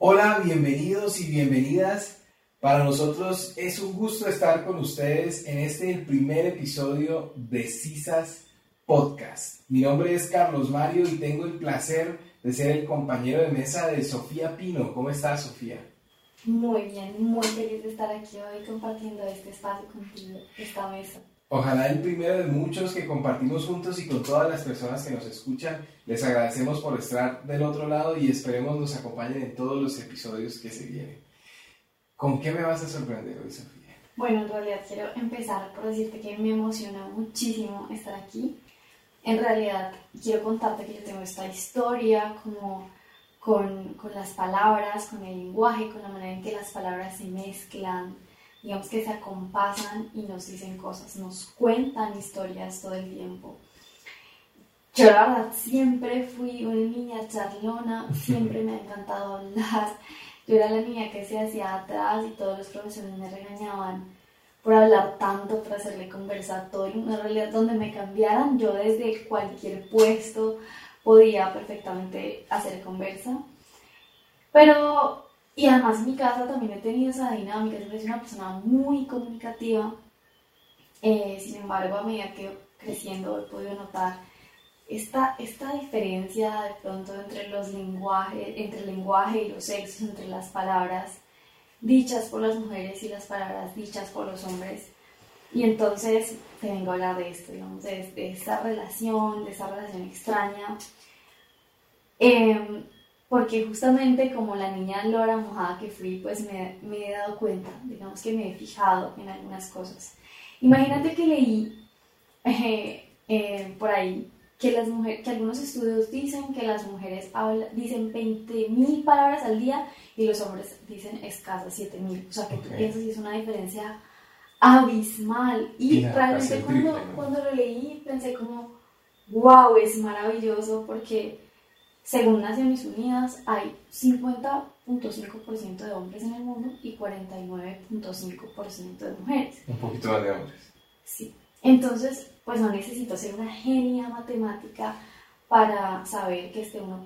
Hola, bienvenidos y bienvenidas. Para nosotros es un gusto estar con ustedes en este primer episodio de CISAS Podcast. Mi nombre es Carlos Mario y tengo el placer de ser el compañero de mesa de Sofía Pino. ¿Cómo estás, Sofía? Muy bien, muy feliz de estar aquí hoy compartiendo este espacio contigo, esta mesa. Ojalá el primero de muchos que compartimos juntos y con todas las personas que nos escuchan. Les agradecemos por estar del otro lado y esperemos nos acompañen en todos los episodios que se vienen. ¿Con qué me vas a sorprender hoy, Sofía? Bueno, en realidad quiero empezar por decirte que me emociona muchísimo estar aquí. En realidad quiero contarte que yo tengo esta historia como con, con las palabras, con el lenguaje, con la manera en que las palabras se mezclan digamos que se acompasan y nos dicen cosas, nos cuentan historias todo el tiempo. Yo la verdad siempre fui una niña charlona, siempre me ha encantado hablar. Yo era la niña que se hacía atrás y todos los profesores me regañaban por hablar tanto, por hacerle conversar todo. En realidad, donde me cambiaran, yo desde cualquier puesto podía perfectamente hacer conversa. Pero y además en mi casa también he tenido esa dinámica, siempre soy una persona muy comunicativa. Eh, sin embargo, a medida que creciendo he podido notar esta, esta diferencia de pronto entre los lenguajes, entre el lenguaje y los sexos, entre las palabras dichas por las mujeres y las palabras dichas por los hombres. Y entonces te vengo a hablar de esto, digamos, de, de esta relación, de esta relación extraña. Eh, porque justamente como la niña lora mojada que fui, pues me, me, he dado cuenta, digamos que me he fijado en algunas cosas. Imagínate que leí eh, eh, por ahí que, las mujeres, que algunos estudios dicen que las mujeres dicen 20.000 palabras al día y los hombres dicen escasas 7.000. O sea, que tú piensas que es una diferencia abismal. Y realmente cuando, cuando lo leí pensé como, wow, es maravilloso porque según Naciones Unidas, hay 50.5% de hombres en el mundo y 49.5% de mujeres. Un poquito más de hombres. Sí. Entonces, pues no necesito ser una genia matemática para saber que este 1%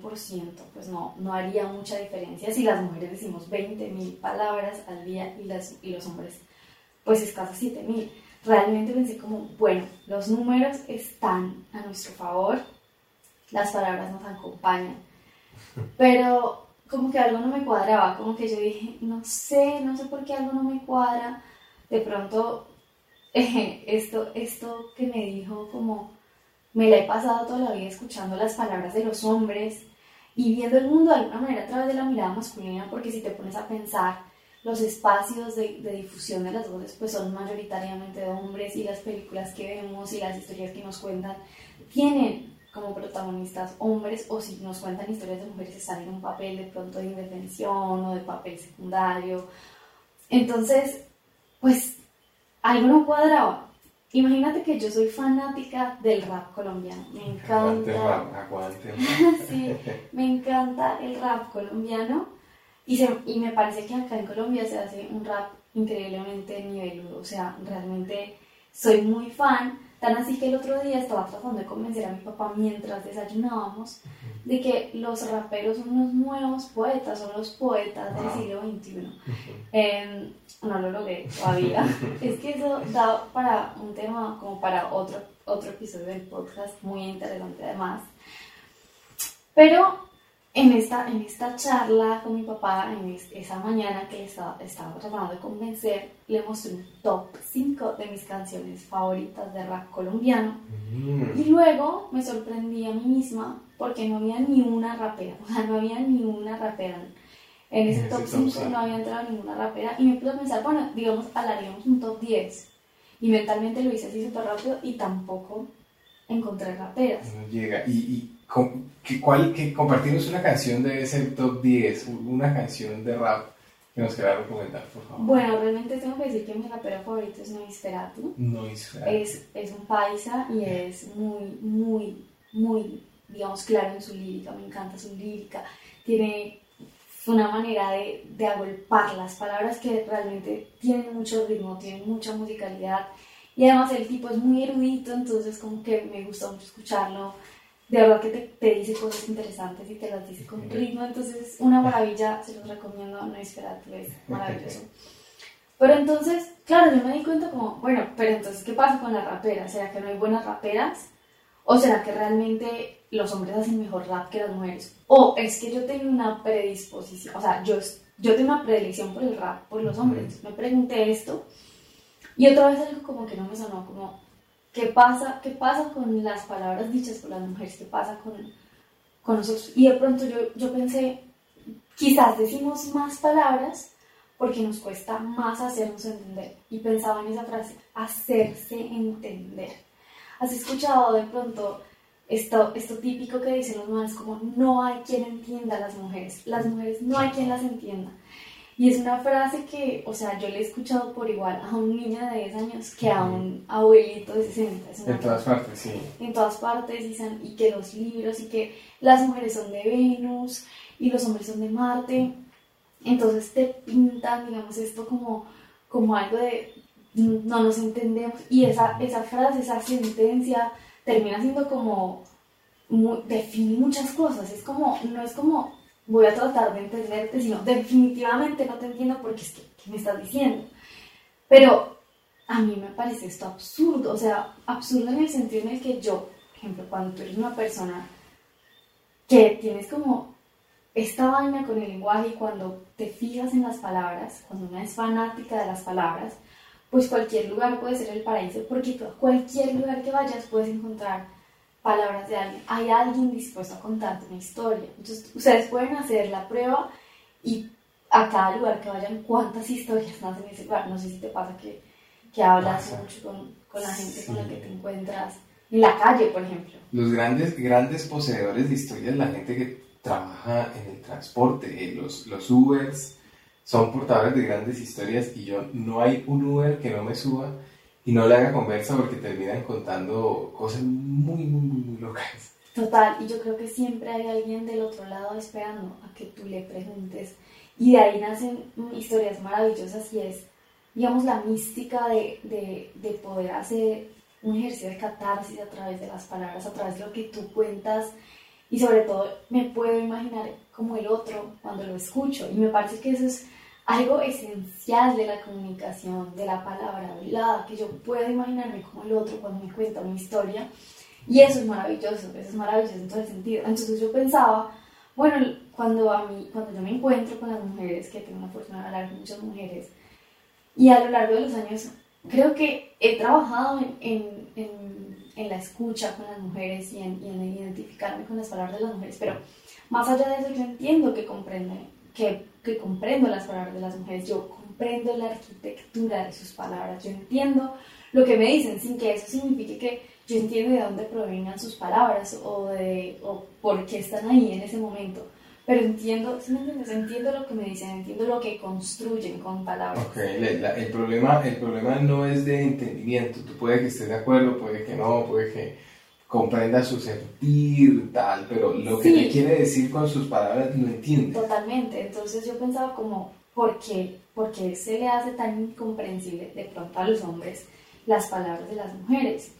pues no, no haría mucha diferencia si las mujeres decimos 20.000 palabras al día y, las, y los hombres pues escasas 7.000. Realmente pensé como, bueno, los números están a nuestro favor, las palabras nos acompañan. Pero como que algo no me cuadraba, como que yo dije, no sé, no sé por qué algo no me cuadra. De pronto, esto, esto que me dijo, como me la he pasado toda la vida escuchando las palabras de los hombres y viendo el mundo de alguna manera a través de la mirada masculina, porque si te pones a pensar, los espacios de, difusión de las voces pues son mayoritariamente de hombres y las películas que vemos y las historias que nos cuentan tienen como protagonistas hombres o si nos cuentan historias de mujeres están en un papel de pronto de indefensión o de papel secundario. Entonces, pues algo no cuadraba. Imagínate que yo soy fanática del rap colombiano. Me encanta. sí, me encanta el rap colombiano. Y, se, y me parece que acá en Colombia se hace un rap increíblemente niveludo. O sea, realmente soy muy fan Tan así que el otro día estaba tratando de convencer a mi papá mientras desayunábamos de que los raperos son unos nuevos poetas, son los poetas del siglo XXI. Em, no lo logré todavía. es que eso da para un tema, como para otro, otro episodio del podcast, muy interesante además. Pero en esta, en esta charla con mi papá, en esa mañana que estaba, estaba tratando de convencer, le mostré un top 5 de mis canciones favoritas de rap colombiano. Mm. Y luego me sorprendí a mí misma porque no había ni una rapera, o sea, no había ni una rapera. En ese top 5 no había entrado ninguna rapera y me puse a pensar, bueno, digamos, hablaríamos un top 10. Y mentalmente lo hice así súper rápido y tampoco encontré raperas. No llega. y que, cuál, que compartimos una canción de ese top 10, una canción de rap que nos quiera recomendar, por favor. Bueno, realmente tengo que decir que mi rapero favorito es Noisferatu. Noisferatu. Es, es un paisa y es muy, muy, muy, digamos, claro en su lírica. Me encanta su lírica. Tiene una manera de, de agolpar las palabras que realmente tienen mucho ritmo, tienen mucha musicalidad. Y además el tipo es muy erudito, entonces como que me gusta mucho escucharlo de verdad que te, te, dice cosas interesantes y te las dice con ritmo, entonces una maravilla, se los recomiendo, no esperate, es maravilloso. Pero entonces, claro, yo me di cuenta como, bueno, pero entonces, ¿qué pasa con la rapera? ¿Será que no hay buenas raperas? ¿O será que realmente los hombres hacen mejor rap que las mujeres? ¿O es que yo tengo una predisposición, o sea, yo, yo tengo una predilección por el rap, por los hombres? Me pregunté esto y otra vez algo como que no me sonó, como, ¿Qué pasa, qué pasa con las palabras dichas por las mujeres? ¿Qué pasa con, con nosotros? Y de pronto yo, yo pensé, quizás decimos más palabras porque nos cuesta más hacernos entender. Y pensaba en esa frase, hacerse entender. ¿Has escuchado de pronto esto, esto típico que dicen los hombres como no hay quien entienda a las mujeres? Las mujeres no hay quien las entienda. Y es una frase que, o sea, yo le he escuchado por igual a un niño de 10 años que a un abuelito de 60. en todas partes, sí. En todas partes, y, y que los libros, y que las mujeres son de Venus y los hombres son de Marte. Entonces te pintan, digamos, esto como, como algo de no nos entendemos. Y esa, esa frase, esa sentencia, termina siendo como, define muchas cosas. Es como, no es como voy a tratar de entenderte, sino definitivamente no te entiendo porque es que, ¿qué me estás diciendo? Pero a mí me parece esto absurdo, o sea, absurdo en el sentido en el que yo, por ejemplo, cuando tú eres una persona que tienes como esta vaina con el lenguaje y cuando te fijas en las palabras, cuando una es fanática de las palabras, pues cualquier lugar puede ser el paraíso, porque cualquier lugar que vayas puedes encontrar palabras de alguien, hay alguien dispuesto a contarte una historia. Entonces, ustedes pueden hacer la prueba y a cada lugar que vayan, cuántas historias nacen en ese lugar. No sé si te pasa que, que hablas mucho con, con, la gente con la que te encuentras en la calle, por ejemplo. Los grandes, grandes poseedores de historias, la gente que trabaja en el transporte, eh, los, los Ubers, son portadores de grandes historias y yo no hay un Uber que no me suba y no le haga conversa porque terminan contando cosas muy, muy, muy, muy locas. Total, y yo creo que siempre hay alguien del otro lado esperando a que tú le preguntes. Y de ahí nacen historias maravillosas y es, digamos, la mística de, de, de poder hacer un ejercicio de catarsis a través de las palabras, a través de lo que tú cuentas. Y sobre todo me puedo imaginar como el otro cuando lo escucho. Y me parece que eso es algo esencial de la comunicación, de la palabra hablada, que yo puedo imaginarme como el otro cuando me cuenta una historia. Y eso es maravilloso, eso es maravilloso en todo el sentido. Entonces yo pensaba, bueno, cuando, a mí, cuando yo me encuentro con las mujeres, que tengo la fortuna de hablar con muchas mujeres, y a lo largo de los años creo que he trabajado en, en, en, la escucha con las mujeres y en, y en identificarme con las palabras de las mujeres, pero más allá de eso yo entiendo que comprenden que, que comprendo las palabras de las mujeres, yo comprendo la arquitectura de sus palabras, yo entiendo lo que me dicen sin que eso signifique que yo entiendo de dónde provengan sus palabras o, de, o por qué están ahí en ese momento. Pero entiendo, ¿sí me entiendes? Entiendo lo que me dicen, entiendo lo que construyen con palabras. Ok, el, problema, el problema no es de entendimiento. Tú puede que estés de acuerdo, puede que no, puede que comprenda su sentir, tal, pero lo que le quiere decir con sus palabras no entiende. Totalmente, entonces yo pensaba como, ¿por qué? ¿Por qué se le hace tan incomprensible de pronto a los hombres las palabras de las mujeres?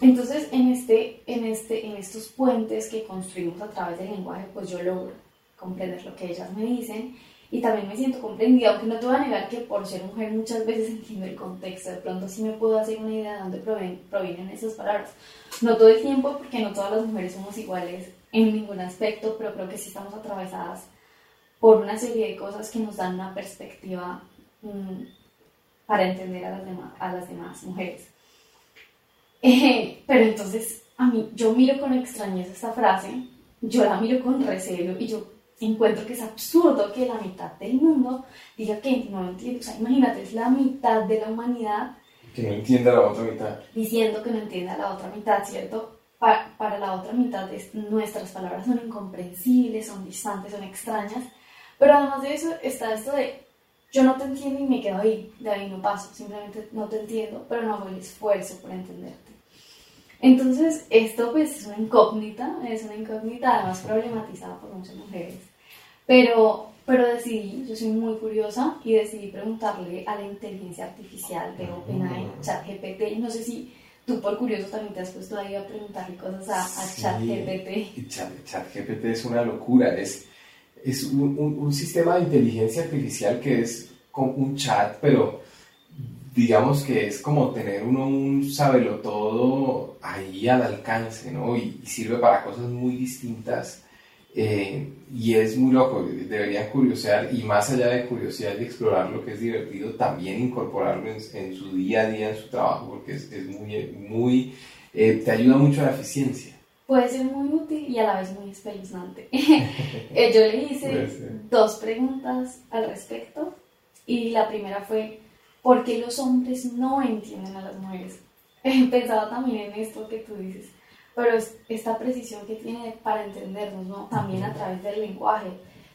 Entonces, en, este, en, este, en estos puentes que construimos a través del lenguaje, pues yo logro comprender lo que ellas me dicen y también me siento comprendida, aunque no te voy a negar que por ser mujer muchas veces entiendo el contexto, de pronto sí me puedo hacer una idea de dónde provienen, provienen esas palabras. No todo el tiempo, porque no todas las mujeres somos iguales en ningún aspecto, pero creo que sí estamos atravesadas por una serie de cosas que nos dan una perspectiva mm, para entender a las, demás, a las demás mujeres. Eh, pero entonces, a mí, yo miro con extrañeza esta frase, yo la miro con recelo y yo encuentro que es absurdo que la mitad del mundo diga que no entiende. O sea, imagínate, es la mitad de la humanidad. Que no entienda la otra mitad. Diciendo que no entienda la otra mitad, ¿cierto? Para, para la otra mitad es, nuestras palabras son incomprensibles, son distantes, son extrañas. Pero además de eso está esto de yo no te entiendo y me quedo ahí, de ahí no paso, simplemente no te entiendo, pero no hago el esfuerzo por entenderte. Entonces, esto pues es una incógnita, es una incógnita además problematizada por muchas mujeres. Pero, pero decidí, yo soy muy curiosa y decidí preguntarle a la inteligencia artificial de OpenAI, ChatGPT, no sé si tú por curioso también te has puesto ahí a preguntarle cosas a, a ChatGPT. ChatGPT es una locura, es, es un, un, sistema de inteligencia artificial que es como un chat, pero digamos que es como tener uno un todo ahí al alcance, ¿no? Y, sirve para cosas muy distintas. Eh, y es muy loco, deberían curiosear y más allá de curiosidad y explorar lo que es divertido, también incorporarlo en, su día a día, en su trabajo, porque es, es muy, muy eh, te ayuda mucho a la eficiencia. Puede ser muy útil y a la vez muy espeluznante. Eh, yo le hice dos preguntas al respecto y la primera fue, ¿por qué los hombres no entienden a las mujeres? Pensaba también en esto que tú dices, pero esta precisión que tiene para entendernos, ¿no? También a través del lenguaje.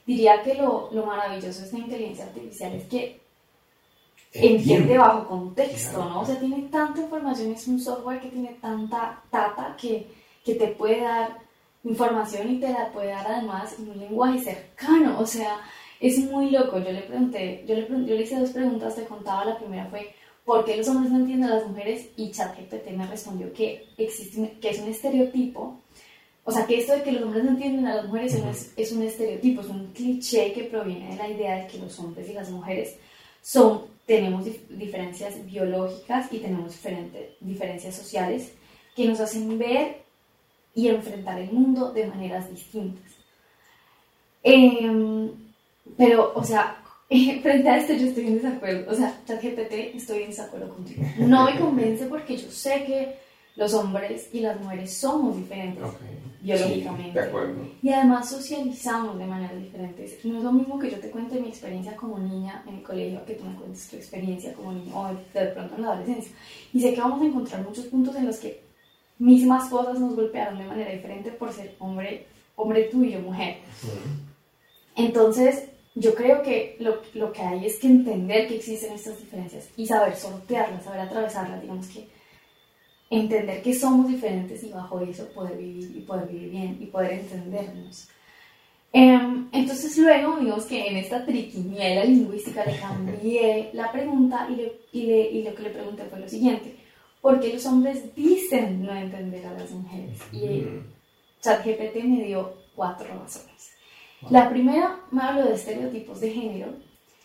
Diría que lo, lo maravilloso de esta inteligencia artificial es que entiende bajo contexto, ¿no? O sea, tiene tanta información, es un software que tiene tanta data que, que te puede dar información y te la puede dar además en un lenguaje cercano, o sea, es muy loco. Yo le pregunté, yo le, yo le hice dos preguntas, te contaba, la primera fue, ¿por qué los hombres no entienden a las mujeres? Y ChatGPT me respondió que, existe, que es un estereotipo, o sea, que esto de que los hombres no entienden a las mujeres es, es un estereotipo, es un cliché que proviene de la idea de que los hombres y las mujeres son, tenemos diferencias biológicas y tenemos diferentes diferencias sociales que nos hacen ver y enfrentar el mundo de maneras distintas. Eh, pero, o sea, frente a esto yo estoy en desacuerdo. O sea, ChatGPT estoy en desacuerdo contigo. No me convence porque yo sé que los hombres y las mujeres somos diferentes biológicamente. de acuerdo. Y además socializamos de maneras diferentes. No es lo mismo que yo te cuente mi experiencia como niña en el colegio que tú me cuentes tu experiencia como niño o de pronto en la adolescencia. Y sé que vamos a encontrar muchos puntos en los que mismas cosas nos golpearon de manera diferente por ser hombre, hombre tú y yo mujer. Entonces, yo creo que lo, lo, que hay es que entender que existen estas diferencias y saber sortearlas, saber atravesarlas, digamos que entender que somos diferentes y bajo eso poder vivir y poder vivir bien y poder entendernos. Em, entonces luego vimos que en esta triquiniela lingüística le cambié la pregunta y, le, y, le, y lo que le pregunté fue lo siguiente, ¿por qué los hombres dicen no entender a las mujeres? Y ChatGPT me dio cuatro razones. La primera me habló de estereotipos de género,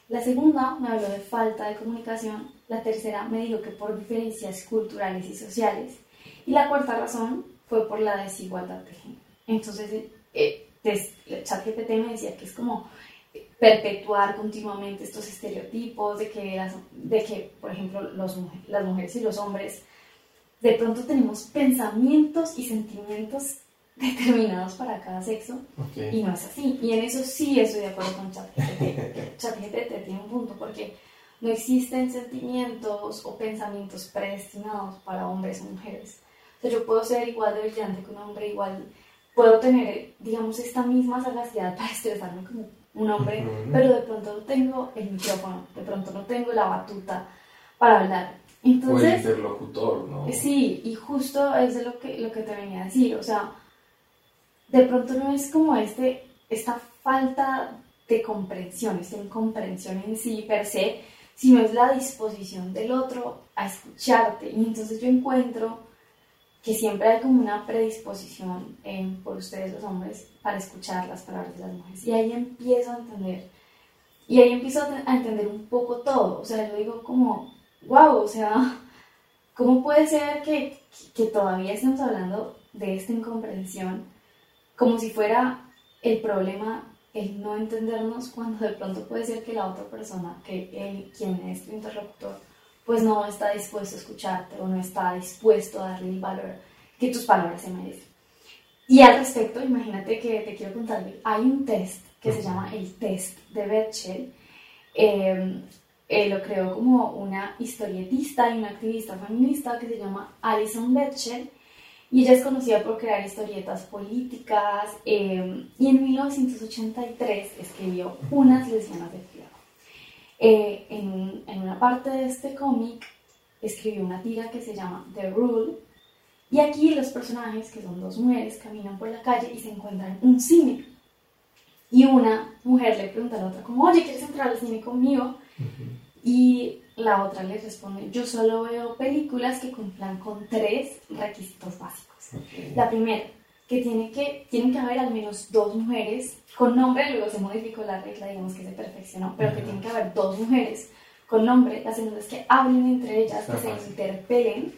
la segunda me habló de falta de comunicación, la tercera me dijo que por diferencias culturales y sociales, y la cuarta razón fue por la desigualdad de género. Entonces, eh, el chat GPT me decía que es como perpetuar continuamente estos estereotipos de que, de que por ejemplo, los, las mujeres y los hombres de pronto tenemos pensamientos y sentimientos determinados para cada sexo y no es así. Y en eso sí estoy de acuerdo con ChatGPT. ChatGPT tiene un punto porque no existen sentimientos o pensamientos predestinados para hombres o mujeres. O sea, yo puedo ser igual de brillante que un hombre, igual puedo tener, digamos, esta misma sagacidad para estresarme como un hombre, pero de pronto no tengo el micrófono, de pronto no tengo la batuta para hablar. Entonces, o el interlocutor, ¿no? Sí, y justo es lo que, lo que te venía a decir, o sea, de pronto no es como este, esta falta de comprensión, esta incomprensión en sí per se, sino es la disposición del otro a escucharte. Y entonces yo encuentro que siempre hay como una predisposición por ustedes los hombres para escuchar las palabras de las mujeres. Y ahí empiezo a entender, y ahí empiezo a entender un poco todo. O sea, yo digo como, wow, o sea, ¿cómo puede ser que, que todavía estemos hablando de esta incomprensión? Como si fuera el problema el no entendernos cuando de pronto puede ser que la otra persona, que él, quien es tu interlocutor, pues no está dispuesto a escucharte o no está dispuesto a darle el valor que tus palabras se merecen. Y al respecto, imagínate que te quiero contar, hay un test que se llama el test de Betchel. Eh, eh, lo creó como una historietista y una activista feminista que se llama Alison Betchel y ella es conocida por crear historietas políticas em, y en 1983 escribió Unas lesbianas de fierro. Eh, en, en, una parte de este cómic escribió una tira que se llama The Rule y aquí los personajes, que son dos mujeres, caminan por la calle y se encuentran en un cine. Y una mujer le pregunta a la otra como, oye, ¿quieres entrar al cine conmigo? Y la otra le responde, yo solo veo películas que cumplan con tres requisitos básicos. La primera, que, tiene que tienen que haber al menos dos mujeres con nombre, luego se modificó la regla, digamos que se perfeccionó, pero que tienen que haber dos mujeres con nombre. La segunda es que hablen entre ellas, que se interpelen.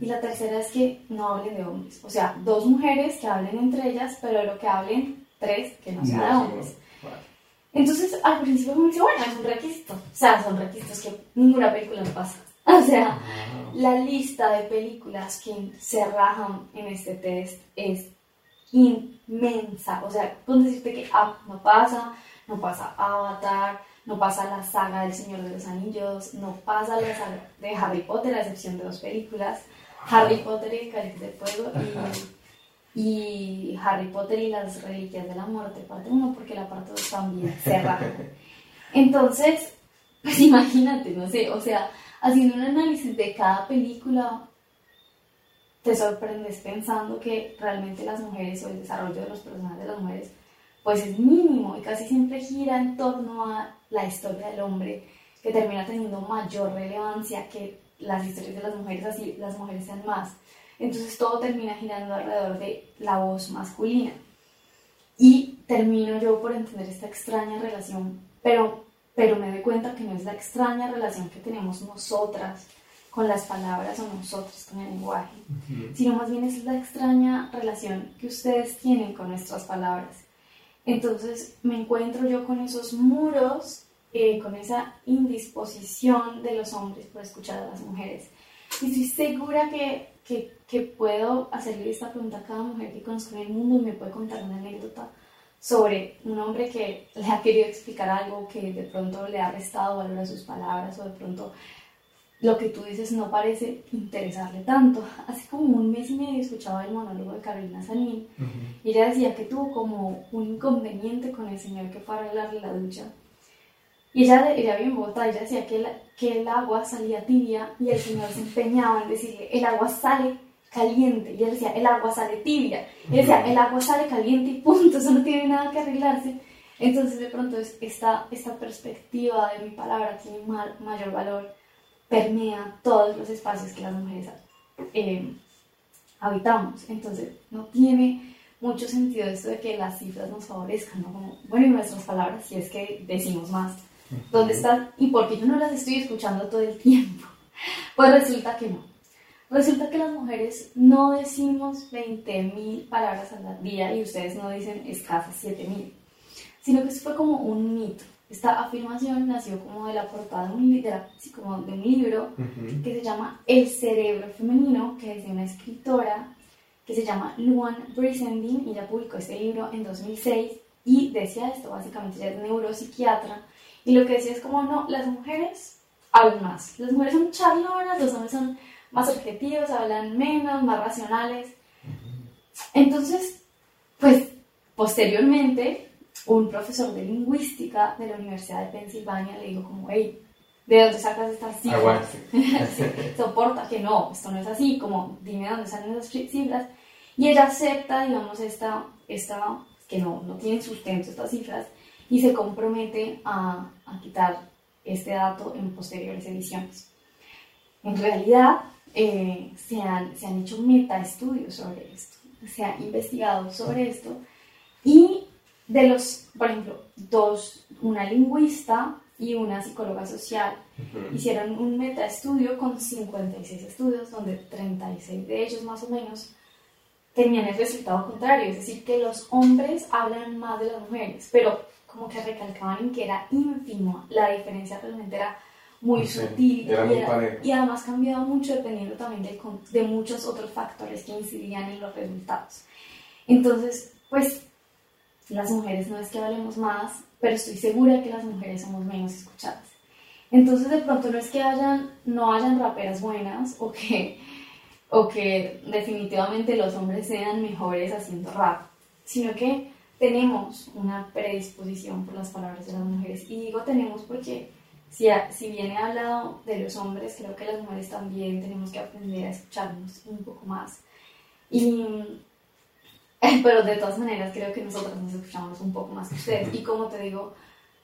Y la tercera es que no hablen de hombres. O sea, dos mujeres que hablen entre ellas, pero lo que hablen tres que no sean de hombres. Entonces, al principio me dice, bueno, es un requisito. O sea, son requisitos que ninguna película pasa. O sea, la lista de películas que se rajan en este test es inmensa. O sea, puedo decirte que ah, no pasa, no pasa Avatar, no pasa la saga del Señor de los Anillos, no pasa la saga de Harry Potter, a excepción de dos películas. Harry Potter y el Cáliz de Fuego y, Harry Potter y las Reliquias de la Muerte, parte 1, porque la parte 2 también se raja. Entonces, pues imagínate, no sé, o sea, haciendo un análisis de cada película, te sorprendes pensando que realmente las mujeres o el desarrollo de los personajes de las mujeres pues es mínimo y casi siempre gira en torno a la historia del hombre que termina teniendo mayor relevancia que las historias de las mujeres, así las mujeres sean más. Entonces todo termina girando alrededor de la voz masculina. Y termino yo por entender esta extraña relación, pero pero me doy cuenta que no es la extraña relación que tenemos nosotras con las palabras o nosotros con el lenguaje, sino más bien es la extraña relación que ustedes tienen con nuestras palabras. Entonces me encuentro yo con esos muros, eh, con esa indisposición de los hombres por escuchar a las mujeres. Y estoy segura que, que, que puedo hacerle esta pregunta a cada mujer que conozco en el mundo y me puede contar una anécdota sobre un hombre que le ha querido explicar algo que de pronto le ha restado valor a sus palabras o de pronto lo que tú dices no parece interesarle tanto. Hace como un mes y medio escuchaba el monólogo de Carolina Sanín y ella decía que tuvo como un inconveniente con el señor que fue a arreglarle la ducha. Y ella, ella bien en ella decía que, que el agua salía tibia y el señor se empeñaba en decirle, el agua sale caliente. Y él decía, el agua sale tibia. Y él decía, el agua sale caliente y punto, eso no tiene nada que arreglarse. Entonces, de pronto, esta, esta perspectiva de mi palabra tiene mayor valor, permea todos los espacios que las mujeres eh, habitamos. Entonces, no tiene mucho sentido esto de que las cifras nos favorezcan, ¿no? Como, bueno, y nuestras palabras, si es que decimos más. ¿Dónde están? ¿Y por qué yo no las estoy escuchando todo el tiempo? Pues resulta que no. Resulta que las mujeres no decimos 20.000 palabras al día y ustedes no dicen escasas 7.000, sino que eso fue como un mito. Esta afirmación nació como de la portada de un, como de un libro que se llama El cerebro femenino, que es de una escritora que se llama Luan Brisendin y ella publicó este libro en 2006 y decía esto, básicamente ella es neuropsiquiatra y lo que decía es como no, las mujeres hablan más, las mujeres son charlonas, los hombres son más objetivos, hablan menos, más racionales. Entonces, pues posteriormente, un profesor de lingüística de la Universidad de Pensilvania le dijo como, hey, ¿de dónde sacas estas cifras? Soporta que no, esto no es así, como dime dónde salen esas cifras. Y ella acepta, digamos, esta, esta que no, no tienen sustento estas cifras y se compromete a, a quitar este dato en posteriores ediciones. En realidad, eh, se, han, se han hecho metaestudios sobre esto, se ha investigado sobre esto y de los, por ejemplo, dos, una lingüista y una psicóloga social hicieron un metaestudio con 56 estudios donde 36 de ellos más o menos tenían el resultado contrario, es decir, que los hombres hablan más de las mujeres, pero como que recalcaban en que era ínfimo, la diferencia realmente era muy sutil y, además cambiado mucho dependiendo también de, de muchos otros factores que incidían en los resultados. Entonces, pues las mujeres no es que hablemos más, pero estoy segura que las mujeres somos menos escuchadas. Entonces de pronto no es que hayan, no hayan raperas buenas o que, o que definitivamente los hombres sean mejores haciendo rap, sino que tenemos una predisposición por las palabras de las mujeres. Y digo tenemos porque si, si bien he hablado de los hombres, creo que las mujeres también tenemos que aprender a escucharnos un poco más. Y, pero de todas maneras creo que nosotros nos escuchamos un poco más que ustedes. Y como te digo,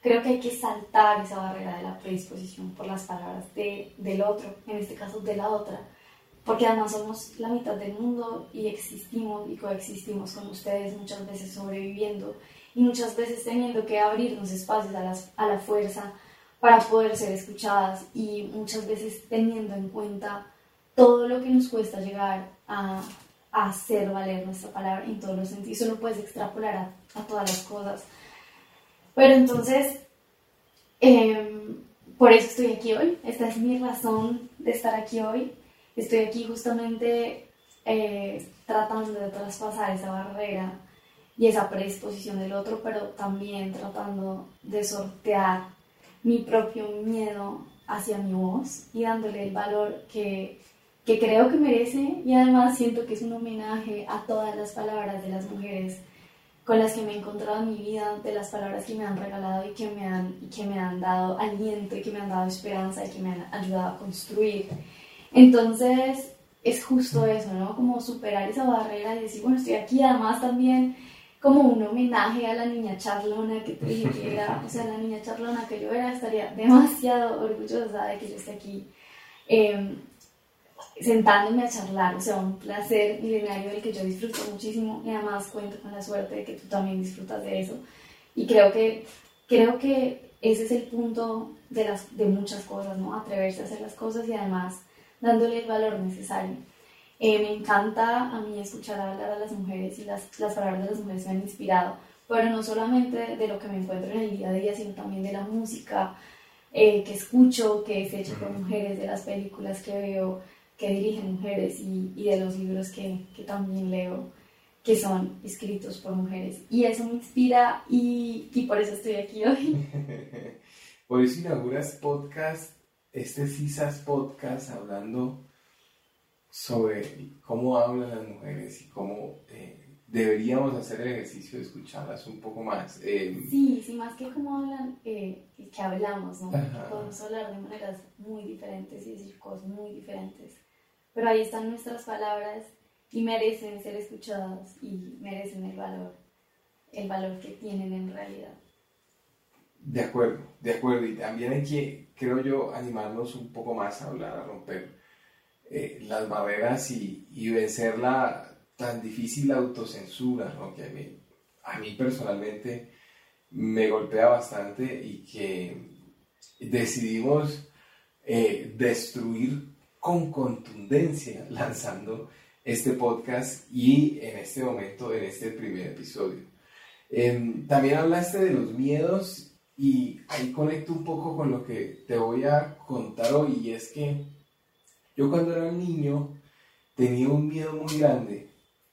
creo que hay que saltar esa barrera de la predisposición por las palabras de, del otro, en este caso de la otra, porque además somos la mitad del mundo y existimos y coexistimos con ustedes muchas veces sobreviviendo y muchas veces teniendo que abrirnos espacios a, las, a la fuerza para poder ser escuchadas y muchas veces teniendo en cuenta todo lo que nos cuesta llegar a, a hacer valer nuestra palabra en todos los sentidos. Eso lo puedes extrapolar a, a todas las cosas. Pero entonces, em, por eso estoy aquí hoy. Esta es mi razón de estar aquí hoy. Estoy aquí justamente eh, tratando de traspasar esa barrera y esa predisposición del otro, pero también tratando de sortear mi propio miedo hacia mi voz y dándole el valor que, que creo que merece y además siento que es un homenaje a todas las palabras de las mujeres con las que me he encontrado en mi vida, de las palabras que me han regalado y que me han, y que me han dado aliento y que me han dado esperanza y que me han ayudado a construir. Entonces, es justo eso, ¿no? Como superar esa barrera y decir, bueno, estoy aquí, además también como un homenaje a la niña charlona que te dije que era, o sea, la niña charlona que yo era, estaría demasiado orgullosa de que yo esté aquí em, sentándome a charlar, o sea, un placer milenario del que yo disfruto muchísimo y además cuento con la suerte de que tú también disfrutas de eso. Y creo que, creo que ese es el punto de, las, de muchas cosas, ¿no? Atreverse a hacer las cosas y además dándole el valor necesario. Eh, me encanta a mí escuchar hablar a las mujeres y las, las palabras de las mujeres me han inspirado, pero no solamente de lo que me encuentro en el día a día, sino también de la música eh, que escucho, que es hecha por mujeres, de las películas que veo, que dirigen mujeres y, y de los libros que, que, también leo, que son escritos por mujeres. Y eso me inspira y, y por eso estoy aquí hoy. por eso inauguras podcast, este CISAS podcast, hablando sobre cómo hablan las mujeres y cómo eh, deberíamos hacer el ejercicio de escucharlas un poco más. Eh, sí, sí, más que cómo hablan, eh, que hablamos, ¿no? Podemos hablar de maneras muy diferentes y decir cosas muy diferentes. Pero ahí están nuestras palabras y merecen ser escuchadas y merecen el valor, el valor que tienen en realidad. De acuerdo, de acuerdo. Y también hay que, creo yo, animarnos un poco más a hablar, a romper eh, las barreras y, y, vencer la tan difícil autocensura, ¿no? que a mí, a mí personalmente me golpea bastante y que decidimos eh, destruir con contundencia lanzando este podcast y en este momento, en este primer episodio. Em, también hablaste de los miedos y ahí conecto un poco con lo que te voy a contar hoy y es que yo cuando era niño tenía un miedo muy grande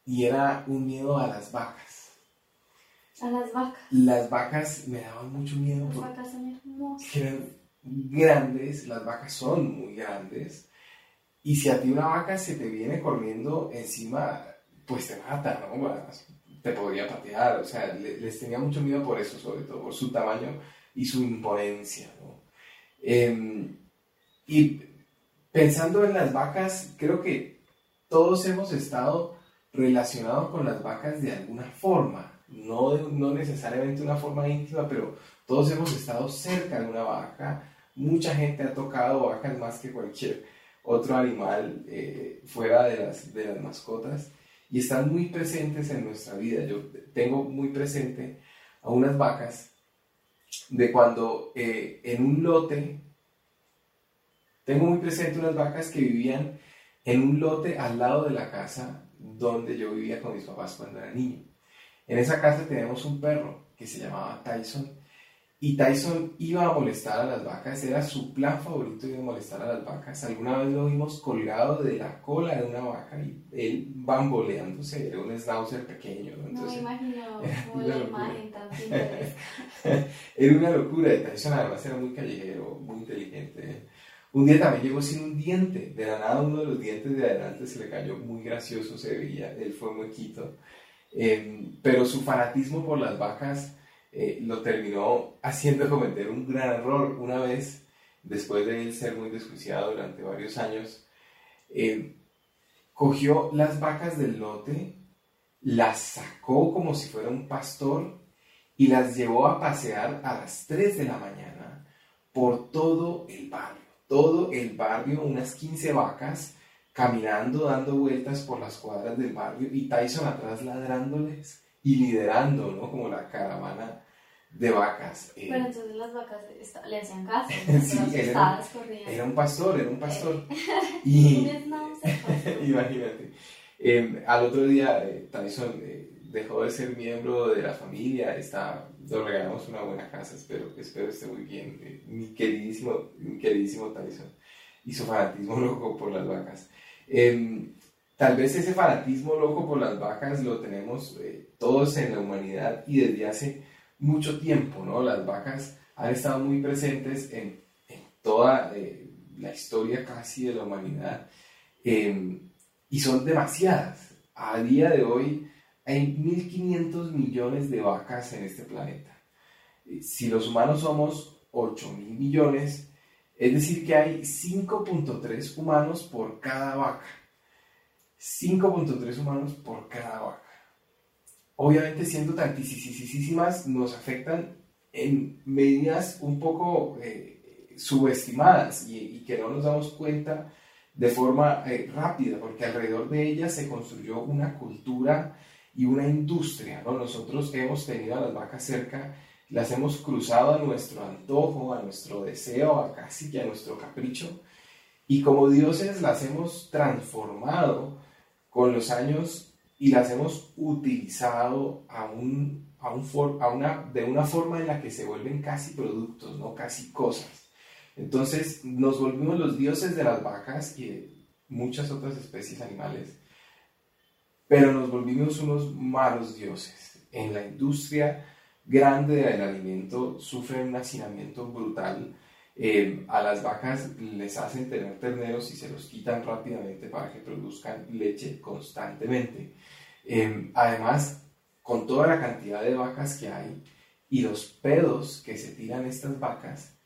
y era un miedo a las vacas. ¿A las vacas? Las vacas me daban mucho miedo. Las vacas son hermosas. Eran grandes, las vacas son muy grandes. Y si a ti una vaca se te viene corriendo encima, pues te mata, ¿no? Te podría patear. O sea, les tenía mucho miedo por eso, sobre todo por su tamaño y su imponencia, ¿no? Em, y Pensando en las vacas, creo que todos hemos estado relacionados con las vacas de alguna forma, no, no necesariamente una forma íntima, pero todos hemos estado cerca de una vaca, mucha gente ha tocado vacas más que cualquier otro animal eh, fuera de las, de las mascotas y están muy presentes en nuestra vida. Yo tengo muy presente a unas vacas de cuando eh, en un lote tengo muy presente unas vacas que vivían en un lote al lado de la casa donde yo vivía con mis papás cuando era niño. En esa casa teníamos un perro que se llamaba Tyson y Tyson iba a molestar a las vacas, era su plan favorito a molestar a las vacas. Alguna vez lo vimos colgado de la cola de una vaca y él bamboleándose, era un schnauzer pequeño. no me imagino la imagen tan Era una locura y Tyson además era muy callejero, muy inteligente. Un día también llegó sin un diente, de la nada uno de los dientes de adelante se le cayó muy gracioso, se veía, él fue muy quito. Em, pero su fanatismo por las vacas eh, lo terminó haciendo cometer un gran error. Una vez, después de él ser muy desjuiciado durante varios años, cogió las vacas del lote, las sacó como si fuera un pastor y las llevó a pasear a las 3 de la mañana por todo el barrio. Todo el barrio, unas 15 vacas, caminando, dando vueltas por las cuadras del barrio y Tyson atrás ladrándoles y liderando, ¿no? Como la caravana de vacas. Eh. Pero entonces las vacas le hacían caso. sí, era, era, un pastor, era un pastor. y, imagínate. Em, al otro día, eh, Tyson eh, dejó de ser miembro de la familia, está, le regalamos una buena casa, espero, espero esté muy bien. mi, queridísimo, mi queridísimo Tyson y su fanatismo loco por las vacas. Em, tal vez ese fanatismo loco por las vacas lo tenemos todos en la humanidad y desde hace mucho tiempo, ¿no? Las vacas han estado muy presentes en, toda eh, la historia casi de la humanidad em, y son demasiadas. A día de hoy hay 1.500 millones de vacas en este planeta. Eh, si los humanos somos 8.000 millones, es decir que hay 5.3 humanos por cada vaca. 5.3 humanos por cada vaca obviamente siendo tantísimas, nos afectan en medidas un poco eh, subestimadas y, que no nos damos cuenta de forma eh, rápida, porque alrededor de ellas se construyó una cultura y una industria. ¿no? Nosotros hemos tenido a las vacas cerca, las hemos cruzado a nuestro antojo, a nuestro deseo, a casi que a nuestro capricho, y como dioses las hemos transformado con los años y las hemos utilizado a un, a un a una, de una forma en la que se vuelven casi productos, ¿no? casi cosas. Entonces nos volvimos los dioses de las vacas y de muchas otras especies animales, pero nos volvimos unos malos dioses. En la industria grande del alimento sufren un hacinamiento brutal. Eh, a las vacas les hacen tener terneros y se los quitan rápidamente para que produzcan leche constantemente. Em, además, con toda la cantidad de vacas que hay y los pedos que se tiran estas vacas,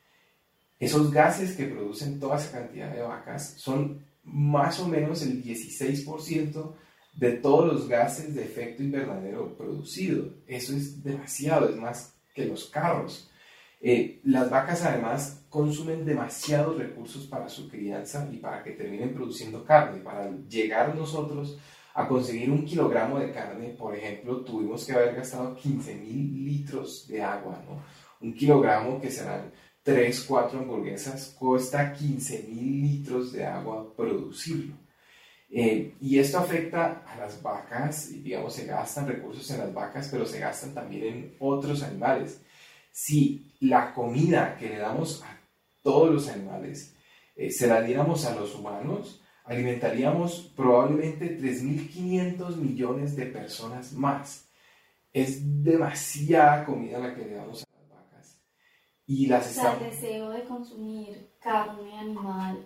esos gases que producen toda esa cantidad de vacas son más o menos el 16% de todos los gases de efecto invernadero producido. Eso es demasiado, es más que los carros. Eh, las vacas además consumen demasiados recursos para su crianza y para que terminen produciendo carne. Para llegar nosotros a conseguir un kilogramo de carne, por ejemplo, tuvimos que haber gastado 15 mil litros de agua, ¿no? Un kilogramo que serán 3, 4 hamburguesas, cuesta 15 mil litros de agua producirlo. Eh, y esto afecta a las vacas, y digamos, se gastan recursos en las vacas, pero se gastan también en otros animales. Si la comida que le damos a todos los animales eh, se la diéramos a los humanos, alimentaríamos probablemente 3.500 millones de personas más. Es demasiada comida la que le damos a las vacas. Y las o sea, el deseo de consumir carne animal,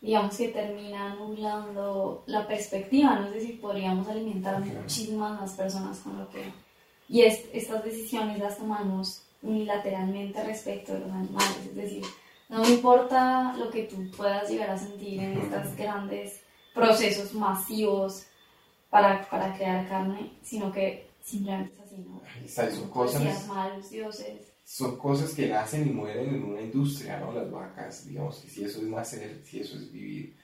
digamos que termina anulando la perspectiva, no sé si podríamos alimentar a muchísimas más personas con lo que... Y estas decisiones las tomamos unilateralmente respecto de los animales, es decir, no importa lo que tú puedas llegar a sentir en estos grandes procesos masivos para, para crear carne, sino que simplemente es así, ¿no? son cosas... malos dioses. Son cosas que nacen y mueren en una industria, ¿no? Las vacas, digamos, que si eso es nacer, si eso es vivir,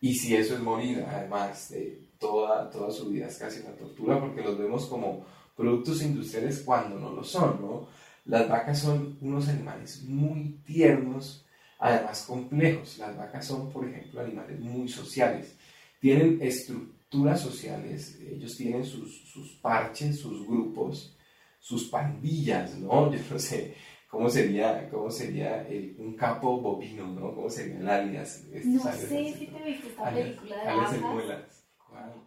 y si eso es morir, además de toda, toda su vida es casi una tortura, porque los vemos como productos industriales cuando no lo son, ¿no? Las vacas son unos animales muy tiernos, además complejos. Las vacas son, por ejemplo, animales muy sociales. Tienen estructuras sociales, ellos tienen sus, parches, sus grupos, sus pandillas, ¿no? Yo no sé cómo sería, cómo sería un capo bovino, ¿no? ¿Cómo serían alias? No sé si te viste esta película de vacas.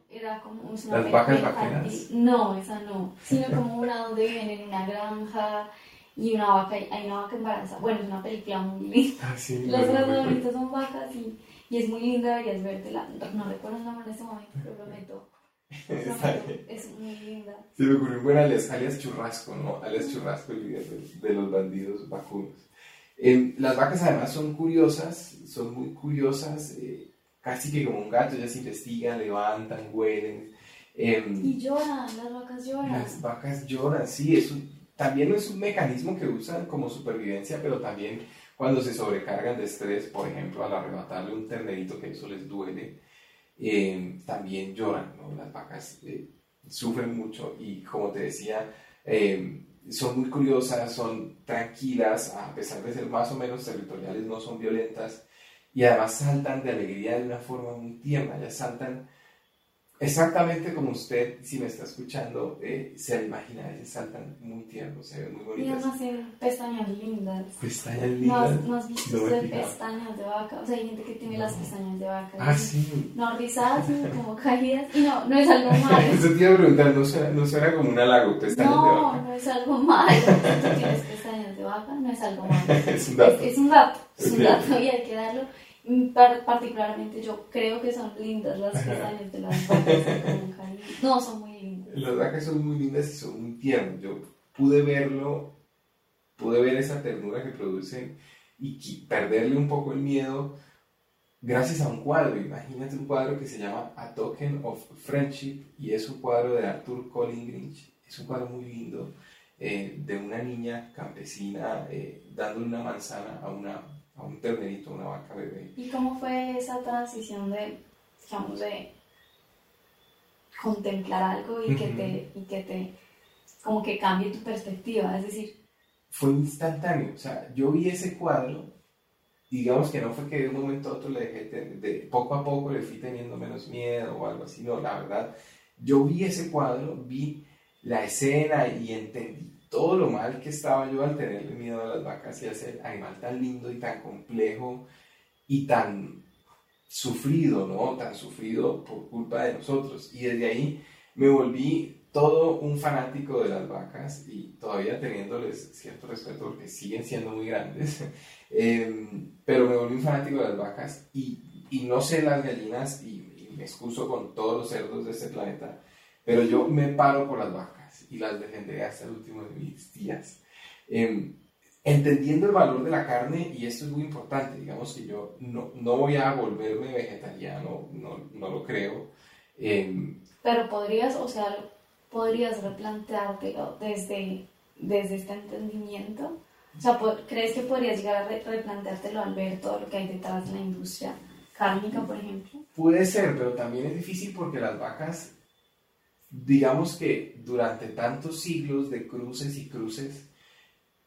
Era como una Las vacas vaqueras. No, esa no. Sino como una donde viven en una granja y una vaca, hay una vaca embarazada. Bueno, es una película muy linda. Ah, sí, Las protagonistas son vacas y, y, es muy linda, deberías vértela. No recuerdo el nombre en este momento, pero prometo. Es muy linda. Se me ocurrió un buen alias, alias churrasco, ¿no? Alias churrasco, el líder de, los bandidos vacunos. Eh, las vacas además son curiosas, son muy curiosas, eh, casi que como un gato, ellas investigan, levantan, huelen. Eh, y lloran, las vacas lloran. Las vacas lloran, sí, es un también es un mecanismo que usan como supervivencia, pero también cuando se sobrecargan de estrés, por ejemplo, al arrebatarle un ternerito que eso les duele, eh, también lloran, ¿no? Las vacas eh, sufren mucho y como te decía, eh, son muy curiosas, son tranquilas, a pesar de ser más o menos territoriales, no son violentas y además saltan de alegría de una forma muy tierna, ya saltan Exactamente como usted, si me está escuchando, eh, se imagina, a veces saltan muy tiernos, se ven muy bonitos. Y además tienen pestañas lindas. Pestañas lindas. ¿No has, visto No de pestañas de vaca? O sea, hay gente que tiene las pestañas de vaca. Ah, sí. No rizadas, sino como caídas. Y no, no es algo malo. Eso te iba a preguntar, ¿no suena, no suena como un halago, pestañas de No, vaca? no es algo malo. Si tú tienes pestañas de vaca, no es algo malo. es un dato. Es, es un dato, es un Ok. dato y hay que darlo. Par- Particularmente yo creo que son lindas las pestañas de las vacas. No, son muy lindas. Las vacas son muy lindas y son muy tiernas. Yo pude verlo, pude ver esa ternura que producen y perderle un poco el miedo gracias a un cuadro. Imagínate un cuadro que se llama A Token of Friendship y es un cuadro de Arthur Colin Grinch. Es un cuadro muy lindo eh, de una niña campesina eh, dándole una manzana a, una, a un ternerito, una vaca bebé. ¿Y cómo fue esa transición de, digamos, de contemplar algo y que te, y que te, como que cambie tu perspectiva? Es decir, fue instantáneo. O sea, yo vi ese cuadro y digamos que no fue que de un momento a otro le dejé, de poco a poco le fui teniendo menos miedo o algo así. No, la verdad, yo vi ese cuadro, vi la escena y entendí todo lo mal que estaba yo al tenerle miedo a las vacas y a ese animal tan lindo y tan complejo y tan sufrido, ¿no? Tan sufrido por culpa de nosotros. Y desde ahí me volví todo un fanático de las vacas y todavía teniéndoles cierto respeto porque siguen siendo muy grandes, Em, pero me volví un fanático de las vacas y, y no sé las gallinas y, y me excuso con todos los cerdos de este planeta, pero yo me paro por las vacas y las defenderé hasta el último de mis días. Em, entendiendo el valor de la carne, y esto es muy importante, digamos que yo no, no voy a volverme vegetariano, no, no lo creo. Em, pero podrías, o sea, podrías replanteártelo desde, desde este entendimiento. O sea, ¿crees que podrías llegar a re- replanteártelo al ver todo lo que hay detrás de la industria cárnica, por ejemplo? Puede ser, pero también es difícil porque las vacas, digamos que durante tantos siglos de cruces y cruces,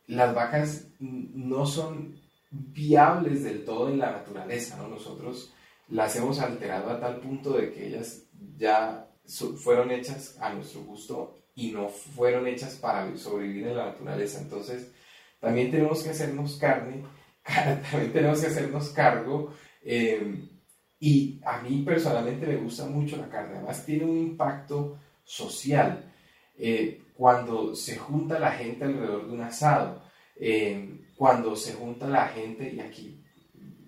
las vacas no son viables del todo en la naturaleza, ¿no? Nosotros las hemos alterado a tal punto de que ellas ya fueron hechas a nuestro gusto y no fueron hechas para sobrevivir en la naturaleza. Entonces, también tenemos que hacernos carne, también tenemos que hacernos cargo. eh, y a mí personalmente me gusta mucho la carne, además tiene un impacto social. Eh, cuando se junta la gente alrededor de un asado, eh, cuando se junta la gente, y aquí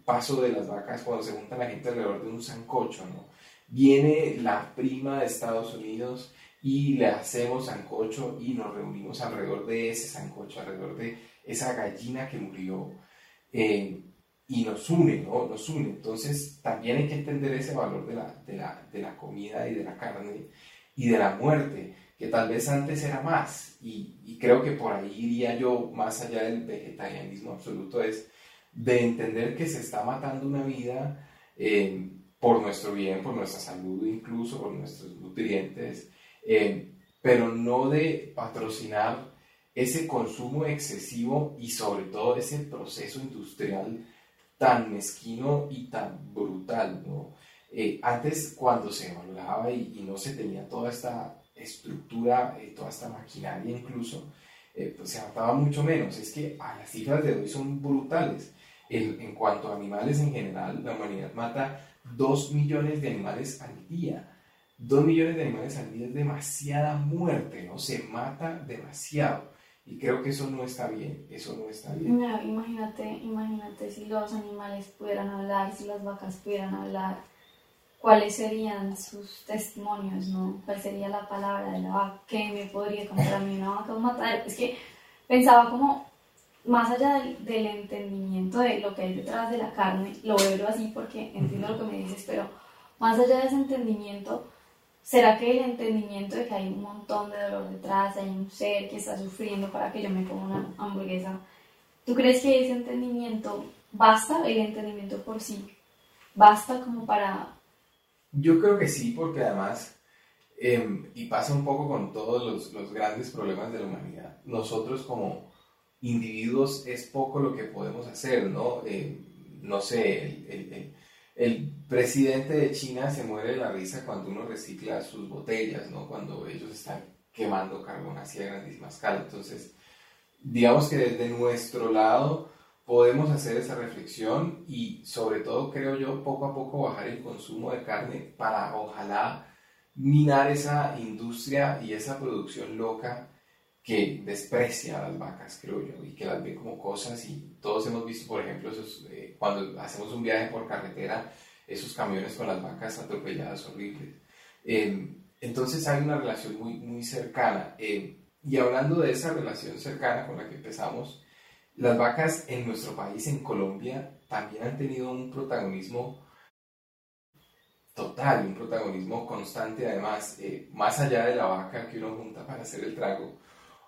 paso de las vacas, cuando se junta la gente alrededor de un sancocho. Viene la prima de Estados Unidos y le hacemos sancocho y nos reunimos alrededor de ese sancocho, alrededor de esa gallina que murió. eh, y nos une, ¿no? Nos une. Entonces, también hay que entender ese valor de la, de la, de la comida y de la carne y de la muerte, que tal vez antes era más. Y, creo que por ahí iría yo, más allá del vegetarianismo absoluto, es de entender que se está matando una vida eh, por nuestro bien, por nuestra salud, incluso por nuestros nutrientes, eh, pero no de patrocinar ese consumo excesivo y sobre todo ese proceso industrial tan mezquino y tan brutal. Eh, antes, cuando se evaluaba y, y no se tenía toda esta estructura, eh, toda esta maquinaria incluso, eh, pues se mataba mucho menos. Es que a las cifras de hoy son brutales. En, en cuanto a animales en general, la humanidad mata 2 millones de animales al día. 2 millones de animales al día es demasiada muerte, ¿no? Se mata demasiado. Y creo que eso no está bien, eso no está bien. Mira, imagínate, imagínate si los animales pudieran hablar, si las vacas pudieran hablar, ¿cuáles serían sus testimonios, no? ¿Cuál sería la palabra de la vaca? ¿Qué me podría mí una vaca o matar? Es que pensaba como, más allá del, del entendimiento de lo que hay detrás de la carne, lo veo así porque entiendo lo que me dices, pero más allá de ese entendimiento, ¿Será que el entendimiento de que hay un montón de dolor detrás, hay un ser que está sufriendo para que yo me coma una hamburguesa? ¿Tú crees que ese entendimiento basta, el entendimiento por sí, basta como para... Yo creo que sí, porque además, em, y pasa un poco con todos los, los grandes problemas de la humanidad, nosotros como individuos es poco lo que podemos hacer, ¿no? Eh, no sé, el, el, presidente de China se muere de la risa cuando uno recicla sus botellas, ¿no? Cuando ellos están quemando carbón así a grandísima escala. Entonces, digamos que desde nuestro lado podemos hacer esa reflexión y sobre todo, creo yo, poco a poco bajar el consumo de carne para ojalá minar esa industria y esa producción loca que desprecia a las vacas, creo yo, y que las ve como cosas y todos hemos visto, por ejemplo, esos, eh, cuando hacemos un viaje por carretera, esos camiones con las vacas atropelladas horribles. Em, entonces hay una relación muy, muy cercana. Em, y hablando de esa relación cercana con la que empezamos, las vacas en nuestro país, en Colombia, también han tenido un protagonismo total, un protagonismo constante, además, eh, más allá de la vaca que uno junta para hacer el trago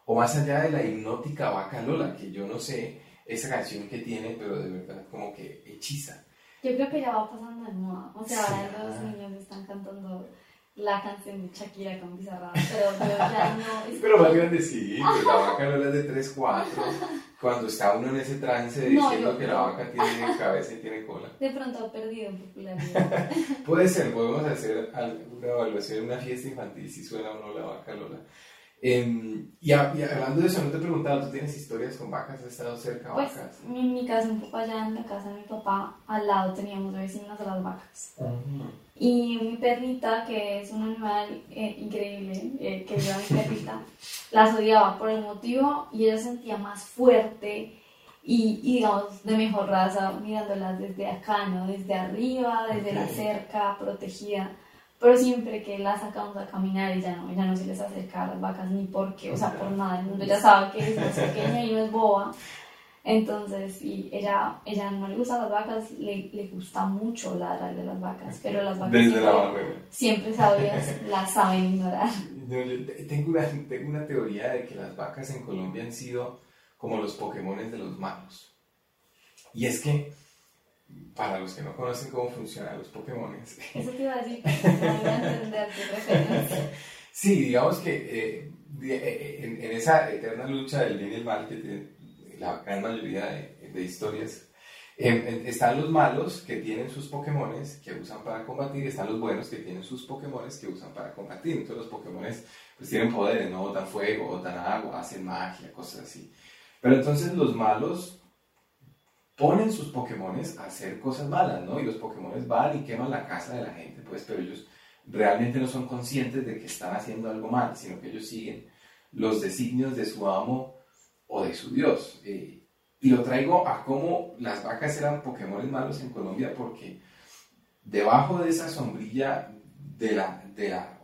o más allá de la hipnótica vaca Lola, que yo no sé esa canción que tiene, pero de verdad como que hechiza. Yo creo que ya va pasando de moda. O sea, ahora los niños están cantando la canción de Shakira con Bizarra, pero ya no... Es pero más grande sí, la vaca Lola es de 3, 4, cuando está uno en ese trance diciendo que la vaca tiene cabeza y tiene cola. De pronto ha perdido en popularidad. Puede ser, podemos hacer una evaluación en una fiesta infantil si suena o no la vaca Lola. Em, y, hablando de eso, no te he preguntado, ¿tú tienes historias con vacas? ¿Has estado cerca de pues, vacas? En mi casa, un poco allá en la casa de mi papá, al lado teníamos vecinas de las vacas. Y mi perrita, que es un animal eh, increíble, eh, que lleva mi perrita, las odiaba por el motivo y ella sentía más fuerte y, digamos, de mejor raza, mirándolas desde acá, ¿no? Desde arriba, desde la cerca, protegida pero siempre que la sacamos a caminar ella no, ella no se les acerca a las vacas ni porque, o sea, por nada, el mundo ya sabe que es más pequeña y no es boba. Entonces, y ella, ella no le gustan las vacas, le, le gusta mucho ladrar de las vacas, pero las vacas siempre, sabias, las saben ignorar. tengo, una, tengo una teoría de que las vacas en Colombia han sido como los Pokémon de los malos. Y es que para los que no conocen cómo funcionan los Pokémon. Eso te iba a decir. Sí, digamos que eh, eh, en, esa eterna lucha del bien y el mal que tiene la gran mayoría de, historias, em, están los malos que tienen sus Pokémon que usan para combatir, están los buenos que tienen sus Pokémon que usan para combatir. Entonces los Pokémon pues, tienen poderes, ¿no? Botan fuego, botan agua, hacen magia, cosas así. Pero entonces los malos ponen sus Pokémones a hacer cosas malas, ¿no? Y los Pokémones van y queman la casa de la gente, pues, pero ellos realmente no son conscientes de que están haciendo algo mal, sino que ellos siguen los designios de su amo o de su dios. Eh, y lo traigo a cómo las vacas eran Pokémones malos en Colombia, porque debajo de esa sombrilla de la, de la,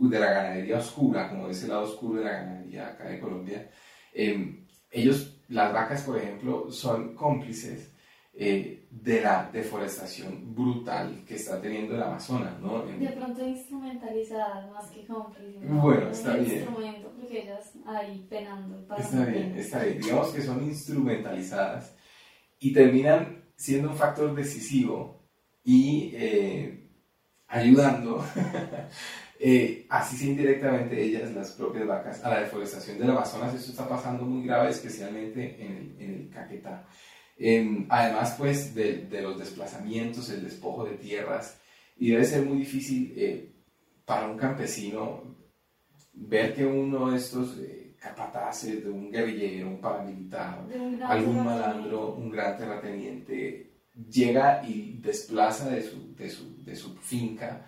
de ganadería oscura, como es el lado oscuro de la ganadería acá de Colombia, eh, ellos las vacas, por ejemplo, son cómplices eh, de la deforestación brutal que está teniendo el Amazonas, ¿no? De pronto instrumentalizadas más que cómplices. Bueno, está bien. instrumento porque ellas ahí penando. Para está bien, está bien. Digamos que son instrumentalizadas y terminan siendo un factor decisivo y eh, ayudando Eh, así indirectamente ellas, las propias vacas, a la deforestación del Amazonas. Esto está pasando muy grave, especialmente en el, en el Caquetá. además, pues, de, de, los desplazamientos, el despojo de tierras, y debe ser muy difícil eh, para un campesino ver que uno de estos eh, capataces, de un guerrillero, un paramilitar, algún malandro, un gran terrateniente, llega y desplaza de su, de su, de su finca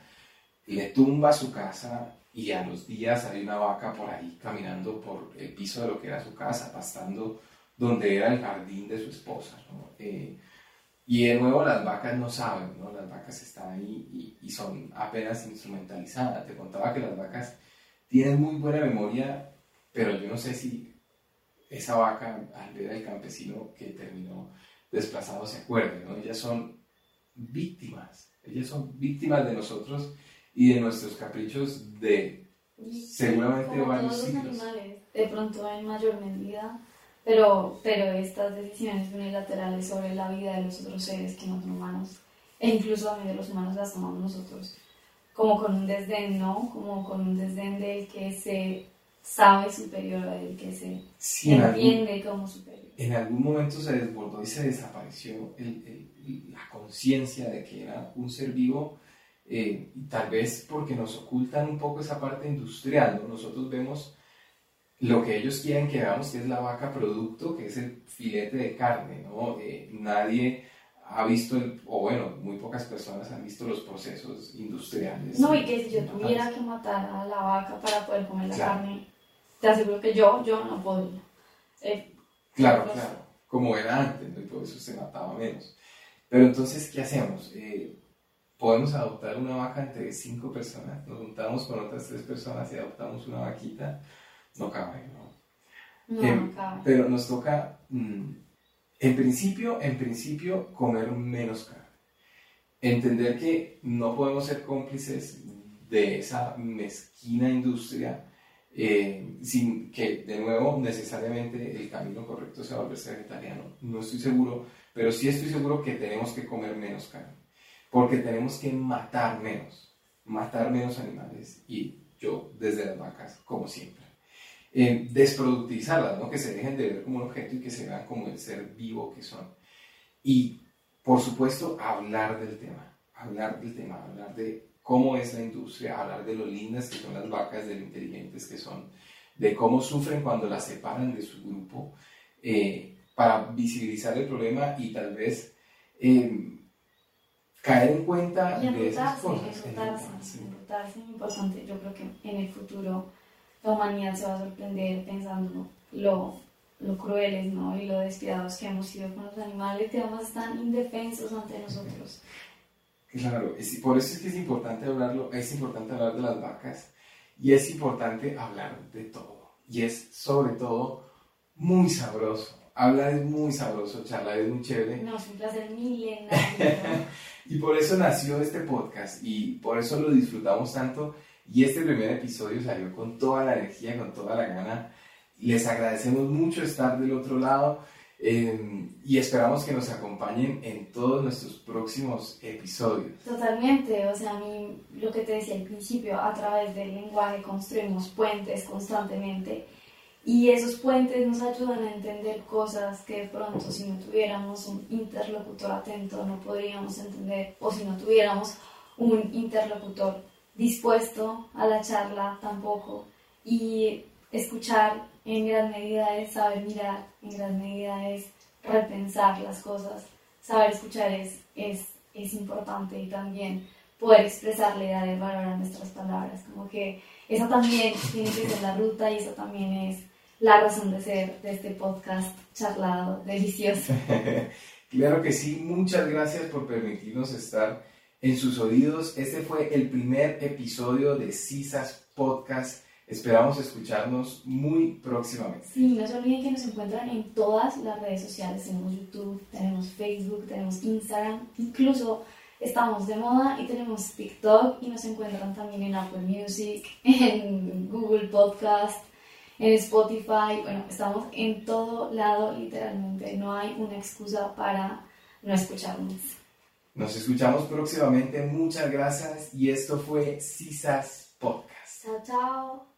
le tumba su casa y a los días hay una vaca por ahí caminando por el piso de lo que era su casa, pastando donde era el jardín de su esposa. Eh, y de nuevo las vacas no saben, ¿no? las vacas están ahí y, son apenas instrumentalizadas. Te contaba que las vacas tienen muy buena memoria, pero yo no sé si esa vaca al ver al campesino que terminó desplazado se acuerde. ¿no? Ellas son víctimas, ellas son víctimas de nosotros y de nuestros caprichos de seguramente como varios todos los siglos. animales, de pronto en mayor medida, pero, pero estas decisiones unilaterales sobre la vida de los otros seres que no son humanos, e incluso también de los humanos las tomamos nosotros, como con un desdén, ¿no? Como con un desdén del que se sabe superior, del que se Sí, en algún- entiende como superior. en algún momento se desbordó y se desapareció el- el- la conciencia de que era un ser vivo, eh, y tal vez porque nos ocultan un poco esa parte industrial, ¿no? Nosotros vemos lo que ellos quieren que veamos, que es la vaca producto, que es el filete de carne, ¿no? Eh, nadie ha visto, el- o bueno, muy pocas personas han visto los procesos industriales. No, y que si yo tuviera que matar a la vaca para poder comer la Claro. carne, te aseguro que yo, yo no podría. Eh, Claro, Los- claro, como era antes, ¿no? y por eso se mataba menos. Pero entonces, ¿qué hacemos? Eh, podemos adoptar una vaca entre cinco personas, nos juntamos con otras tres personas y adoptamos una vaquita, no cabe, ¿no? no, Eh, no cabe. Pero nos toca, mm, en principio, en principio, comer menos carne. Entender que no podemos ser cómplices de esa mezquina industria eh, sin que, de nuevo, necesariamente el camino correcto sea volverse vegetariano. No estoy seguro, pero sí estoy seguro que tenemos que comer menos carne, porque tenemos que matar menos, matar menos animales, y yo desde las vacas, como siempre. Eh, desproductivizarlas, ¿no? que se dejen de ver como un objeto y que se vean como el ser vivo que son. Y, por supuesto, hablar del tema, hablar del tema, hablar de cómo es la industria, hablar de lo lindas que son las vacas, de lo inteligentes que son, de cómo sufren cuando las separan de su grupo, eh, para visibilizar el problema y tal vez eh, caer en cuenta Y de esas cosas. enrutarse es importante. Yo creo que en el futuro la humanidad se va a sorprender pensando lo, lo crueles ¿no? y lo despiadados que hemos sido con los animales que además están indefensos ante nosotros. Claro, es- por eso es que es importante hablarlo, es importante hablar de las vacas y es importante hablar de todo. Y es sobre todo muy sabroso. Hablar es muy sabroso, charlar es muy chévere. No, es un placer milenario. Y por eso nació este podcast y por eso lo disfrutamos tanto. Y este primer episodio salió con toda la energía, con toda la gana. Les agradecemos mucho estar del otro lado eh, y esperamos que nos acompañen en todos nuestros próximos episodios. Totalmente, o sea, a mí lo que te decía al principio, a través del lenguaje construimos puentes constantemente y esos puentes nos ayudan a entender cosas que de pronto si no tuviéramos un interlocutor atento no podríamos entender o si no tuviéramos un interlocutor dispuesto a la charla tampoco. Y escuchar en gran medida es saber mirar, en gran medida es repensar las cosas, saber escuchar es, es, es importante y también poder expresarle y darle valor a nuestras palabras, como que esa también tiene que ser la ruta y esa también es la razón de ser de este podcast charlado, delicioso. Claro que sí, muchas gracias por permitirnos estar en sus oídos. Este fue el primer episodio de CISAS Podcast. Esperamos escucharnos muy próximamente. Sí, no se olviden que nos encuentran en todas las redes sociales, tenemos YouTube, tenemos Facebook, tenemos Instagram, incluso estamos de moda y tenemos TikTok y nos encuentran también en Apple Music, en Google Podcast, en Spotify, bueno, estamos en todo lado literalmente, no hay una excusa para no escucharnos. Nos escuchamos próximamente. Muchas gracias y esto fue CISAS Podcast. Chao, chao.